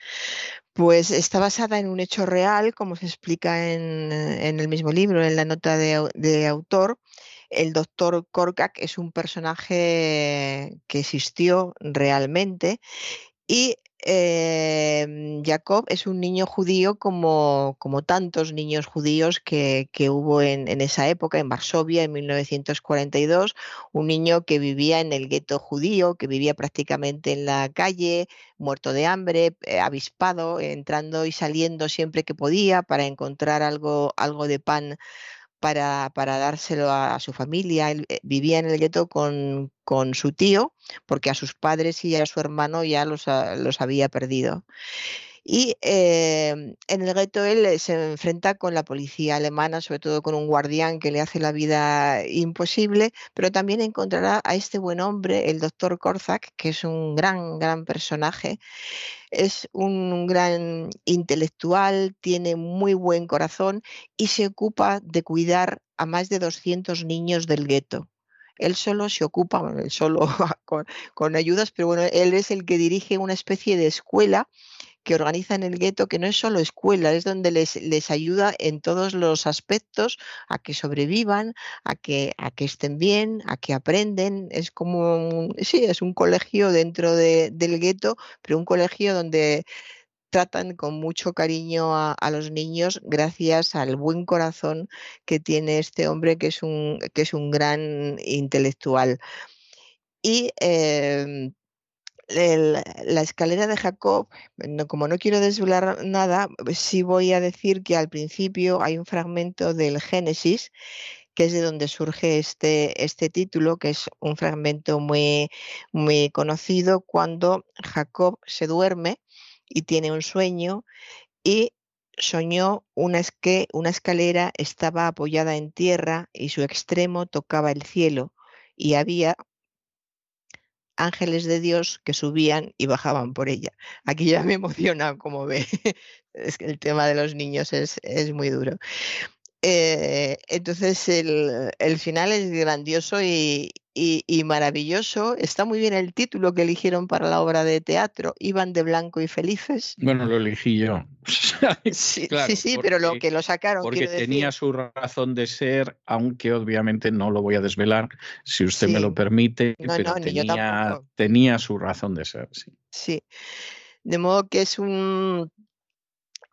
Pues está basada en un hecho real, como se explica en, el mismo libro, en la nota de, autor. El doctor Korkak es un personaje que existió realmente y eh, Jacob es un niño judío como, como tantos niños judíos que, hubo en, esa época, en Varsovia, en 1942, un niño que vivía en el gueto judío, que vivía prácticamente en la calle, muerto de hambre, eh, avispado, entrando y saliendo siempre que podía para encontrar algo, algo de pan para, dárselo a, su familia. Él eh, vivía en el gueto con, con, su tío, porque a sus padres y a su hermano ya los, los había perdido. Y em, en el gueto él se enfrenta con la policía alemana, sobre todo con un guardián que le hace la vida imposible, pero también encontrará a este buen hombre, el doctor Korzak, que es un gran, gran personaje. Es un gran intelectual, tiene muy buen corazón y se ocupa de cuidar a más de 200 niños del gueto él solo se ocupa, él solo con, con, ayudas, pero bueno, él es el que dirige una especie de escuela que organiza en el gueto, que no es solo escuela, es donde les, les ayuda en todos los aspectos a que sobrevivan, a que, a que estén bien, a que aprenden. Es como, un, sí, es un colegio dentro del gueto, pero un colegio donde tratan con mucho cariño a, los niños gracias al buen corazón que tiene este hombre que es un, que es un gran intelectual. Y la escalera de Jacob, como no quiero desvelar nada, sí voy a decir que al principio hay un fragmento del Génesis que es de donde surge este, este título, que es un fragmento muy, muy conocido cuando Jacob se duerme y tiene un sueño y soñó una, que una escalera estaba apoyada en tierra y su extremo tocaba el cielo y había ángeles de Dios que subían y bajaban por ella. Aquí ya me emociona, como ve. es que el tema de los niños es, es muy duro. Eh, entonces el, final es grandioso y, maravilloso. Está muy bien el título que eligieron para la obra de teatro, Iban de Blanco y Felices. Bueno, lo elegí yo. sí, sí, pero lo que lo sacaron. Porque tenía su razón de ser, aunque obviamente no lo voy a desvelar, si usted me lo permite, pero tenía, tenía su razón de ser. Sí. sí. De modo que es un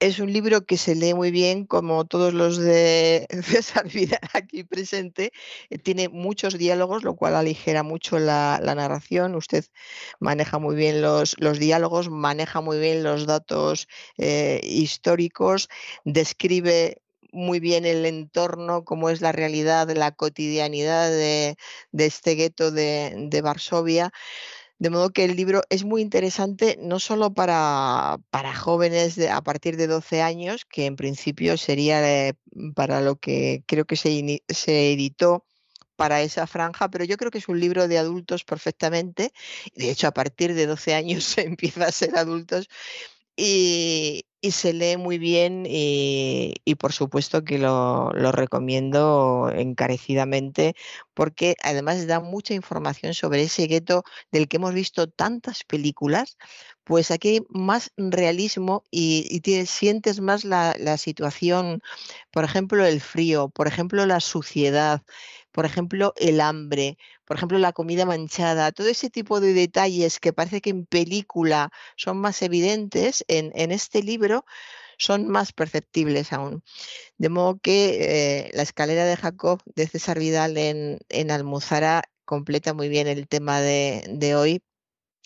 es un libro que se lee muy bien, como todos los de César Vidal aquí presente. Eh, tiene muchos diálogos, lo cual aligera mucho la, narración. Usted maneja muy bien los, diálogos, maneja muy bien los datos eh, históricos, describe muy bien el entorno, cómo es la realidad, la cotidianidad de, este gueto de Varsovia. De modo que el libro es muy interesante no solo para, para jóvenes a partir de 12 años, que en principio sería eh, para lo que creo que se, se editó para esa franja, pero yo creo que es un libro de adultos perfectamente. De hecho, a partir de 12 años se empieza a ser adultos se lee muy bien y, por supuesto que lo, recomiendo encarecidamente porque además da mucha información sobre ese gueto del que hemos visto tantas películas, pues aquí hay más realismo y, sientes más la situación, por ejemplo, el frío, por ejemplo, la suciedad, por ejemplo, el hambre, por ejemplo, la comida manchada, todo ese tipo de detalles que parece que en película son más evidentes, en, este libro son más perceptibles aún. De modo que eh, la escalera de Jacob de César Vidal en, en Almuzara completa muy bien el tema de, hoy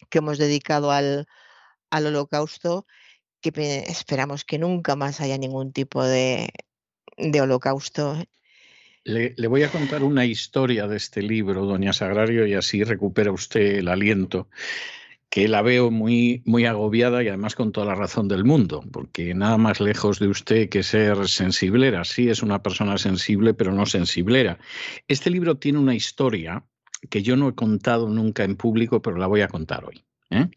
que hemos dedicado al, holocausto, que esperamos que nunca más haya ningún tipo de, de holocausto le, voy a contar una historia de este libro, doña Sagrario, y así recupera usted el aliento, que la veo muy, muy agobiada y además con toda la razón del mundo, porque nada más lejos de usted que ser sensiblera. Sí es una persona sensible, pero no sensiblera. Este libro tiene una historia que yo no he contado nunca en público, pero la voy a contar hoy. ¿Eh?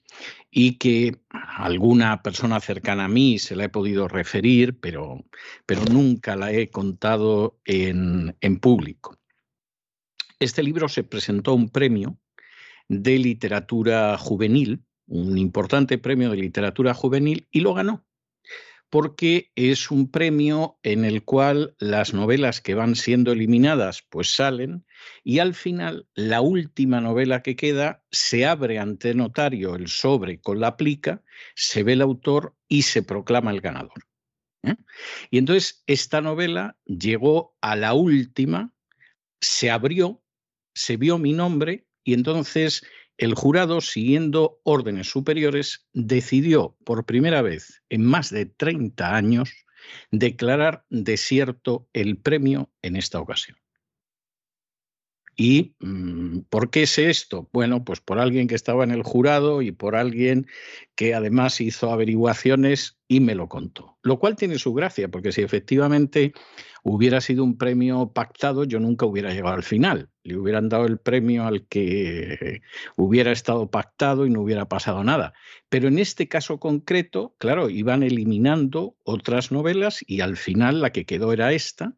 y que alguna persona cercana a mí se la he podido referir, pero, pero nunca la he contado en, en público. Este libro se presentó a un premio de literatura juvenil, un importante premio de literatura juvenil, y lo ganó porque es un premio en el cual las novelas que van siendo eliminadas pues salen y al final la última novela que queda se abre ante notario el sobre con la plica, se ve el autor y se proclama el ganador. ¿eh? Y entonces esta novela llegó a la última, se abrió, se vio mi nombre y entonces el jurado, siguiendo órdenes superiores, decidió por primera vez en más de 30 años declarar desierto el premio en esta ocasión. ¿Y mm, por qué sé esto? Bueno, pues por alguien que estaba en el jurado y por alguien que además hizo averiguaciones y me lo contó. Lo cual tiene su gracia, porque si efectivamente hubiera sido un premio pactado, yo nunca hubiera llegado al final. Le hubieran dado el premio al que hubiera estado pactado y no hubiera pasado nada. Pero en este caso concreto, claro, iban eliminando otras novelas y al final la que quedó era esta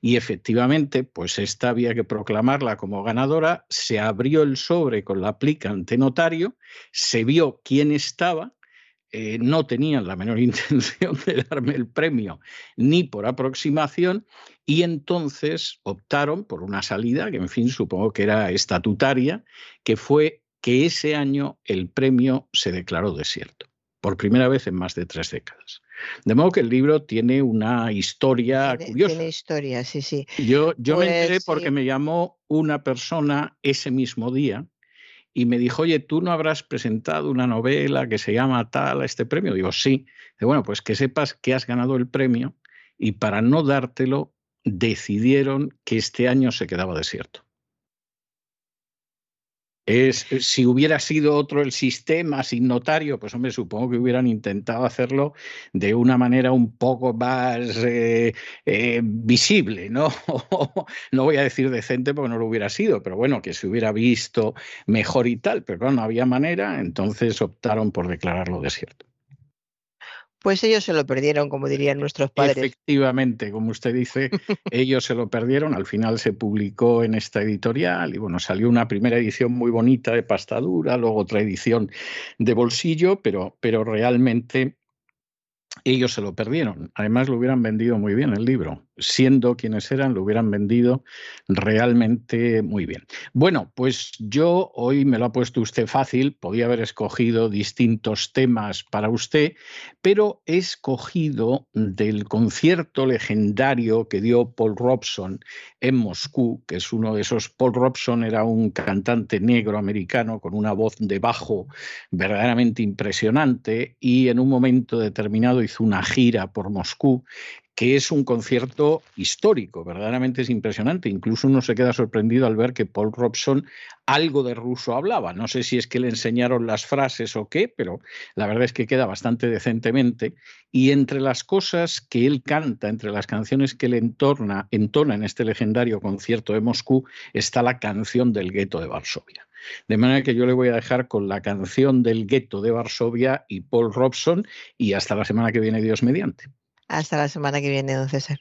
y efectivamente, pues esta había que proclamarla como ganadora, se abrió el sobre con la aplica ante notario, se vio quién estaba, eh, no tenían la menor intención de darme el premio ni por aproximación y entonces optaron por una salida que, en fin, supongo que era estatutaria, que fue que ese año el premio se declaró desierto, por primera vez en más de tres décadas. De modo que el libro tiene una historia curiosa. Tiene historia, sí, sí. Yo, yo me enteré pues porque me llamó una persona ese mismo día y me dijo, oye, ¿tú no habrás presentado una novela que se llama tal a este premio? Digo, sí. Digo, bueno, pues que sepas que has ganado el premio y para no dártelo decidieron que este año se quedaba desierto. Es, eh, si hubiera sido otro el sistema sin notario, pues hombre, supongo que hubieran intentado hacerlo de una manera un poco más eh, eh, visible, ¿no? no voy a decir decente porque no lo hubiera sido, pero bueno, que se hubiera visto mejor y tal, pero no había manera, entonces optaron por declararlo desierto. Pues ellos se lo perdieron, como dirían nuestros padres. Efectivamente, como usted dice, ellos se lo perdieron. Al final se publicó en esta editorial y bueno, salió una primera edición muy bonita de pastadura, luego otra edición de bolsillo, pero, pero realmente ellos se lo perdieron. Además, lo hubieran vendido muy bien el libro. Siendo quienes eran, lo hubieran vendido realmente muy bien. Bueno, pues yo hoy me lo ha puesto usted fácil. Podía haber escogido distintos temas para usted, pero he escogido del concierto legendario que dio Paul Robson en Moscú, que es uno de esos. Paul Robson era un cantante negro americano con una voz de bajo verdaderamente impresionante y en un momento determinado hizo una gira por Moscú que es un concierto histórico, verdaderamente es impresionante. Incluso uno se queda sorprendido al ver que Paul Robson algo de ruso hablaba. No sé si es que le enseñaron las frases o qué, pero la verdad es que queda bastante decentemente. Y entre las cosas que él canta, entre las canciones que él entona en este legendario concierto de Moscú, está la canción del gueto de Varsovia. De manera que yo le voy a dejar con la canción del gueto de Varsovia y Paul Robson y hasta la semana que viene, Dios mediante. Hasta la semana que viene, don César.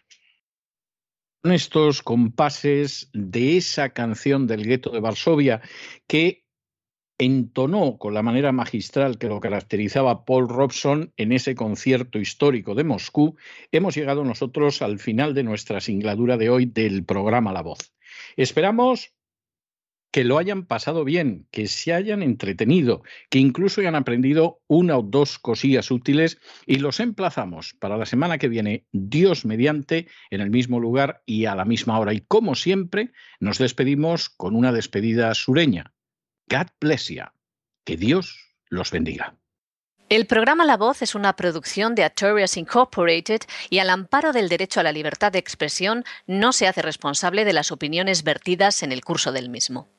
Con estos compases de esa canción del gueto de Varsovia que entonó con la manera magistral que lo caracterizaba Paul Robson en ese concierto histórico de Moscú, hemos llegado nosotros al final de nuestra singladura de hoy del programa La Voz. Esperamos que lo hayan pasado bien, que se hayan entretenido, que incluso hayan aprendido una o dos cosillas útiles y los emplazamos para la semana que viene, Dios mediante, en el mismo lugar y a la misma hora. Y como siempre, nos despedimos con una despedida sureña. God bless you. Que Dios los bendiga. El programa La Voz es una producción de Artorias Incorporated y al amparo del derecho a la libertad de expresión no se hace responsable de las opiniones vertidas en el curso del mismo.